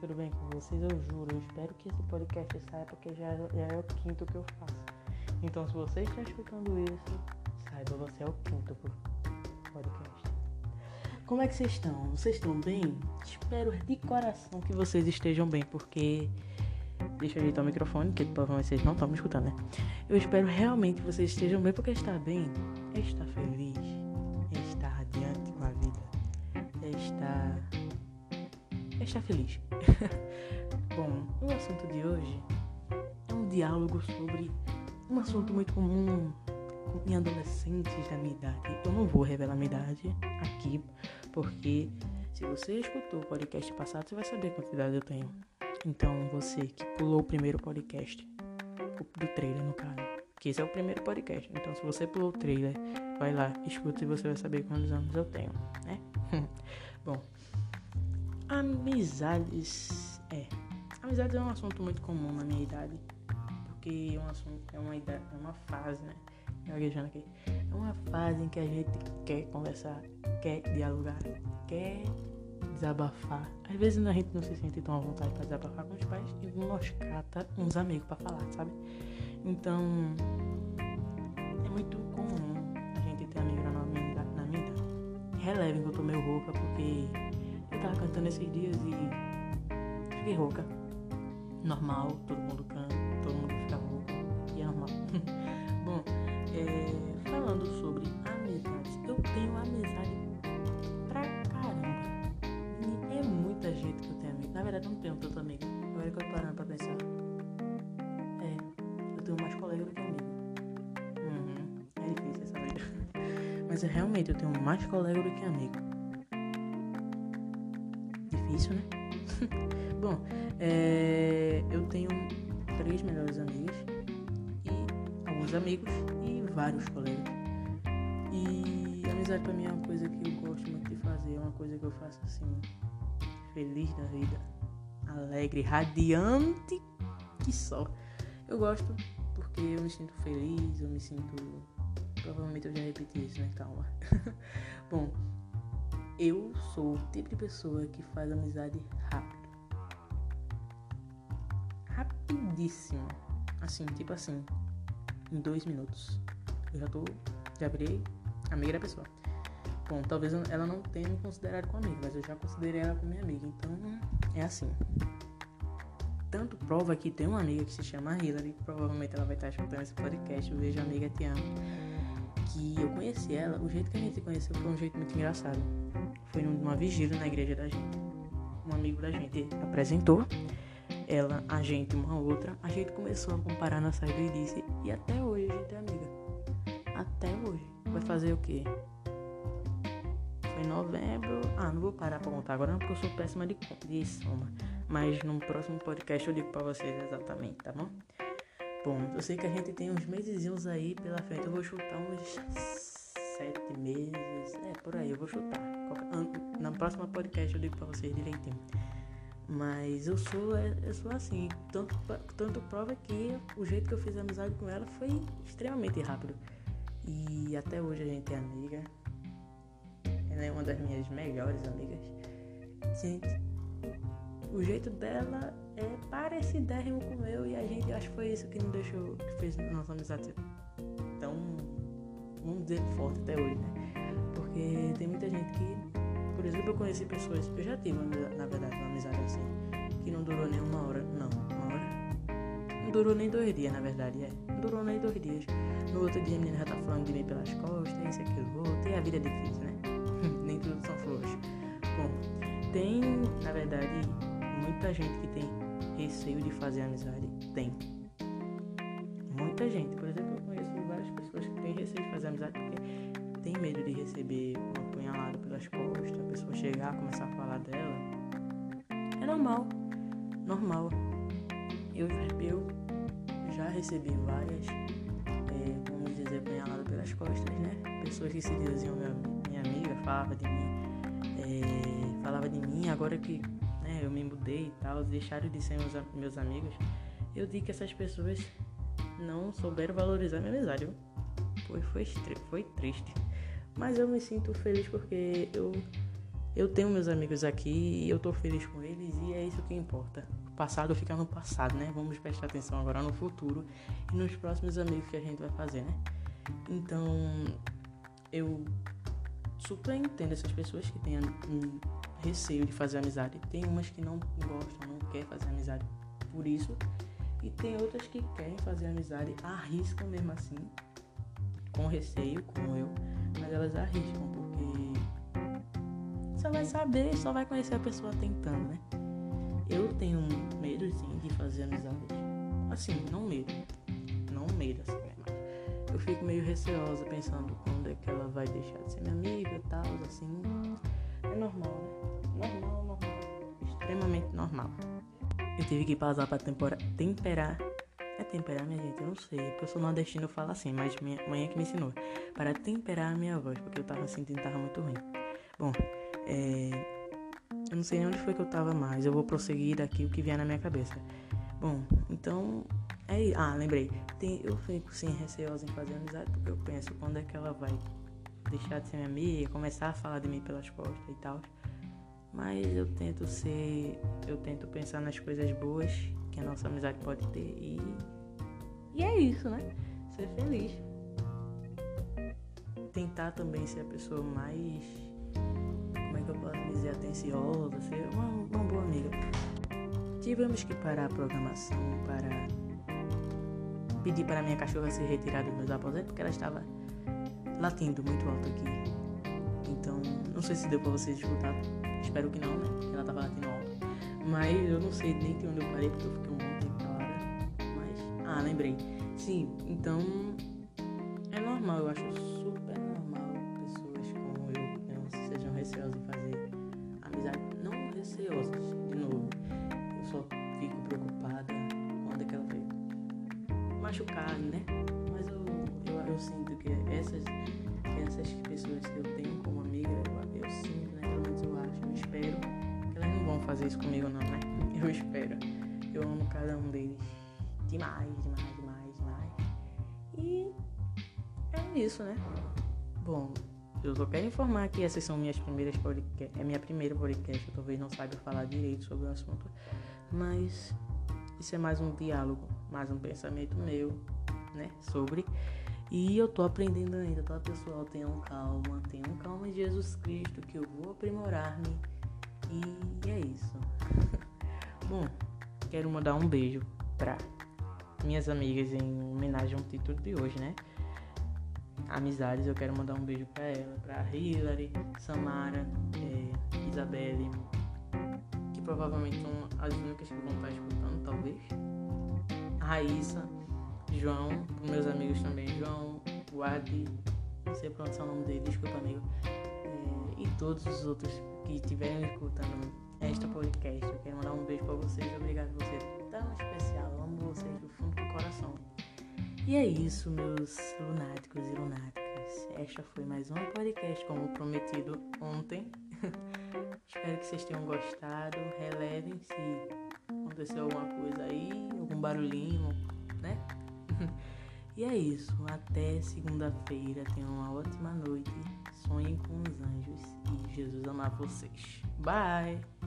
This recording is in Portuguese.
tudo bem com vocês? Eu juro, eu espero que esse podcast saia porque já, já é o quinto que eu faço. Então, se você está escutando isso, saiba, você é o quinto podcast. Como é que vocês estão? Vocês estão bem? Espero de coração que vocês estejam bem, porque. Deixa eu ajeitar o microfone, que provavelmente vocês não estão me escutando, né? Eu espero realmente que vocês estejam bem, porque estar bem estar feliz, estar feliz. Bom, o assunto de hoje é um diálogo sobre um assunto muito comum em adolescentes da minha idade. Eu não vou revelar minha idade aqui, porque se você escutou o podcast passado, você vai saber quanta idade eu tenho. Então, você que pulou o primeiro podcast, do trailer no caso, que esse é o primeiro podcast. Então, se você pulou o trailer, vai lá, escuta e você vai saber quantos anos eu tenho, né? Bom, Amizades. É. Amizades é um assunto muito comum na minha idade. Porque é um assunto, é uma idade, é uma fase, né? Aqui. É uma fase em que a gente quer conversar, quer dialogar, quer desabafar. Às vezes a gente não se sente tão à vontade para desabafar com os pais e nós cata uns amigos para falar, sabe? Então é muito comum a gente ter amigos na minha idade. Na minha idade. Relevem que eu tô meio rouca porque eu tava cantando esses dias e fiquei rouca. Normal, todo mundo canta, todo mundo fica rouco. E é normal. Bom, é, falando sobre amizades, eu tenho amizade pra caramba. E é muita gente que eu tenho amigo. Na verdade, eu não tenho tanto amigo. Agora que eu parando pra pensar. É, eu tenho mais colega do que amigo. Uhum, é difícil essa vida. Mas é, realmente, eu tenho mais colega do que amigo difícil, né? Bom, é, eu tenho três melhores amigas e alguns amigos e vários colegas. E amizade pra mim é uma coisa que eu gosto muito de fazer, é uma coisa que eu faço assim, feliz da vida, alegre, radiante que só. Eu gosto porque eu me sinto feliz, eu me sinto. Provavelmente eu já repeti isso, né? Calma. Bom, eu sou o tipo de pessoa que faz amizade rápido. Rapidíssimo. Assim, tipo assim. Em dois minutos. Eu já tô. Já virei amiga da pessoa. Bom, talvez ela não tenha me considerado como amiga, mas eu já considerei ela como minha amiga. Então, é assim. Tanto prova que tem uma amiga que se chama Hillary, provavelmente ela vai estar escutando esse podcast. Eu vejo amiga, te amo. Que eu conheci ela, o jeito que a gente se conheceu foi um jeito muito engraçado foi numa vigília na igreja da gente. Um amigo da gente apresentou ela, a gente, uma outra. A gente começou a comparar na saída e até hoje a gente é amiga. Até hoje. Vai fazer o quê? Foi em novembro. Ah, não vou parar pra contar agora não, porque eu sou péssima de, de soma. Mas no próximo podcast eu digo pra vocês exatamente, tá bom? Bom, eu sei que a gente tem uns meses aí pela frente. Eu vou chutar uns sete meses. É, por aí, eu vou chutar. Na próxima podcast eu digo pra vocês direitinho. Mas eu sou, é, eu sou assim. Tanto, tanto prova que o jeito que eu fiz amizade com ela foi extremamente rápido. E até hoje a gente é amiga. Ela é uma das minhas melhores amigas. Gente, o jeito dela é parecidérrimo com o meu e a gente acho que foi isso que nos deixou, que fez nossa amizade tão vamos dizer, forte até hoje, né? Porque tem muita gente que, por exemplo, eu conheci pessoas, eu já tive, na verdade, uma amizade assim, que não durou nem uma hora, não, uma hora, não durou nem dois dias, na verdade, é, não durou nem dois dias. No outro dia a menina já tá falando de mim pelas costas, isso, aquilo, outro, e a vida é difícil, né? nem tudo são flores. Bom, tem, na verdade, muita gente que tem receio de fazer amizade, tem. Muita gente, por exemplo, eu conheço várias pessoas que têm receio de fazer amizade porque tem medo de receber um apunhalado pelas costas, a pessoa chegar, começar a falar dela. É normal, normal. Eu, eu já recebi várias, é, vamos dizer, apunhalado pelas costas, né? Pessoas que se diziam minha, minha amiga, falava de mim, é, falava de mim, agora que né, eu me mudei e tal, deixaram de ser meus, meus amigos. Eu digo que essas pessoas não souberam valorizar minha amizade. Foi, foi, foi triste. Mas eu me sinto feliz porque eu eu tenho meus amigos aqui e eu tô feliz com eles e é isso que importa. O passado fica no passado, né? Vamos prestar atenção agora no futuro e nos próximos amigos que a gente vai fazer, né? Então, eu super entendo essas pessoas que têm um receio de fazer amizade. Tem umas que não gostam, não querem fazer amizade por isso. E tem outras que querem fazer amizade, arriscam mesmo assim, com receio, como eu, mas elas arriscam porque só vai saber, só vai conhecer a pessoa tentando, né? Eu tenho medo sim de fazer amizade. Assim, não medo. Não medo, assim, né? Mas eu fico meio receosa pensando quando é que ela vai deixar de ser minha amiga e tal, assim. É normal, né? Normal, normal. Extremamente normal. Eu tive que pausar pra temperar. É temperar, minha gente? Eu não sei. Porque eu sou nordestino, eu falo assim, mas minha mãe é que me ensinou. Para temperar a minha voz, porque eu tava sentindo tava muito ruim. Bom, é... eu não sei nem onde foi que eu tava mais. Eu vou prosseguir daqui o que vier na minha cabeça. Bom, então. É... Ah, lembrei. Tem... Eu fico sim receosa em fazer amizade porque eu penso quando é que ela vai deixar de ser minha amiga, começar a falar de mim pelas costas e tal. Mas eu tento ser. Eu tento pensar nas coisas boas que a nossa amizade pode ter e. E é isso, né? Ser feliz. Tentar também ser a pessoa mais. Como é que eu posso dizer? Atenciosa, ser uma, uma boa amiga. Tivemos que parar a programação para pedir para minha cachorra se retirar dos meus aposentos porque ela estava latindo muito alto aqui. Então, não sei se deu para vocês escutar. Espero que não, né? Ela tava latindo alto. Mas eu não sei nem de onde eu parei, porque eu fiquei um monte de calada. Mas. Ah, lembrei. Sim, então. É normal, eu acho fazer isso comigo não, né? Eu espero. Eu amo cada um deles demais, demais, demais, demais. E é isso, né? Bom, eu só quero informar que essas são minhas primeiras podcasts. É minha primeira podcast. Eu talvez não saiba falar direito sobre o assunto. Mas isso é mais um diálogo, mais um pensamento meu, né? Sobre. E eu tô aprendendo ainda, tá, pessoal? Tenham calma, tenham calma em Jesus Cristo, que eu vou aprimorar-me. E é isso. Bom, quero mandar um beijo pra minhas amigas em homenagem ao título de hoje, né? Amizades, eu quero mandar um beijo pra ela, pra Hilary, Samara, é, Isabelle, que provavelmente são as únicas que vão estar escutando, talvez. Raíssa, João, meus amigos também, João, Wadi, não sei pronunciar o nome dele, desculpa amigo, é, e todos os outros que estiverem escutando esta podcast. Eu quero mandar um beijo pra vocês, obrigado por ser tão especial, eu amo vocês do fundo do coração. E é isso, meus lunáticos e lunáticas. Esta foi mais um podcast, como prometido ontem. Espero que vocês tenham gostado. Relevem se aconteceu alguma coisa aí, algum barulhinho, né? E é isso. Até segunda-feira. Tenham uma ótima noite. Sonhem com os anjos. E Jesus amar vocês. Bye!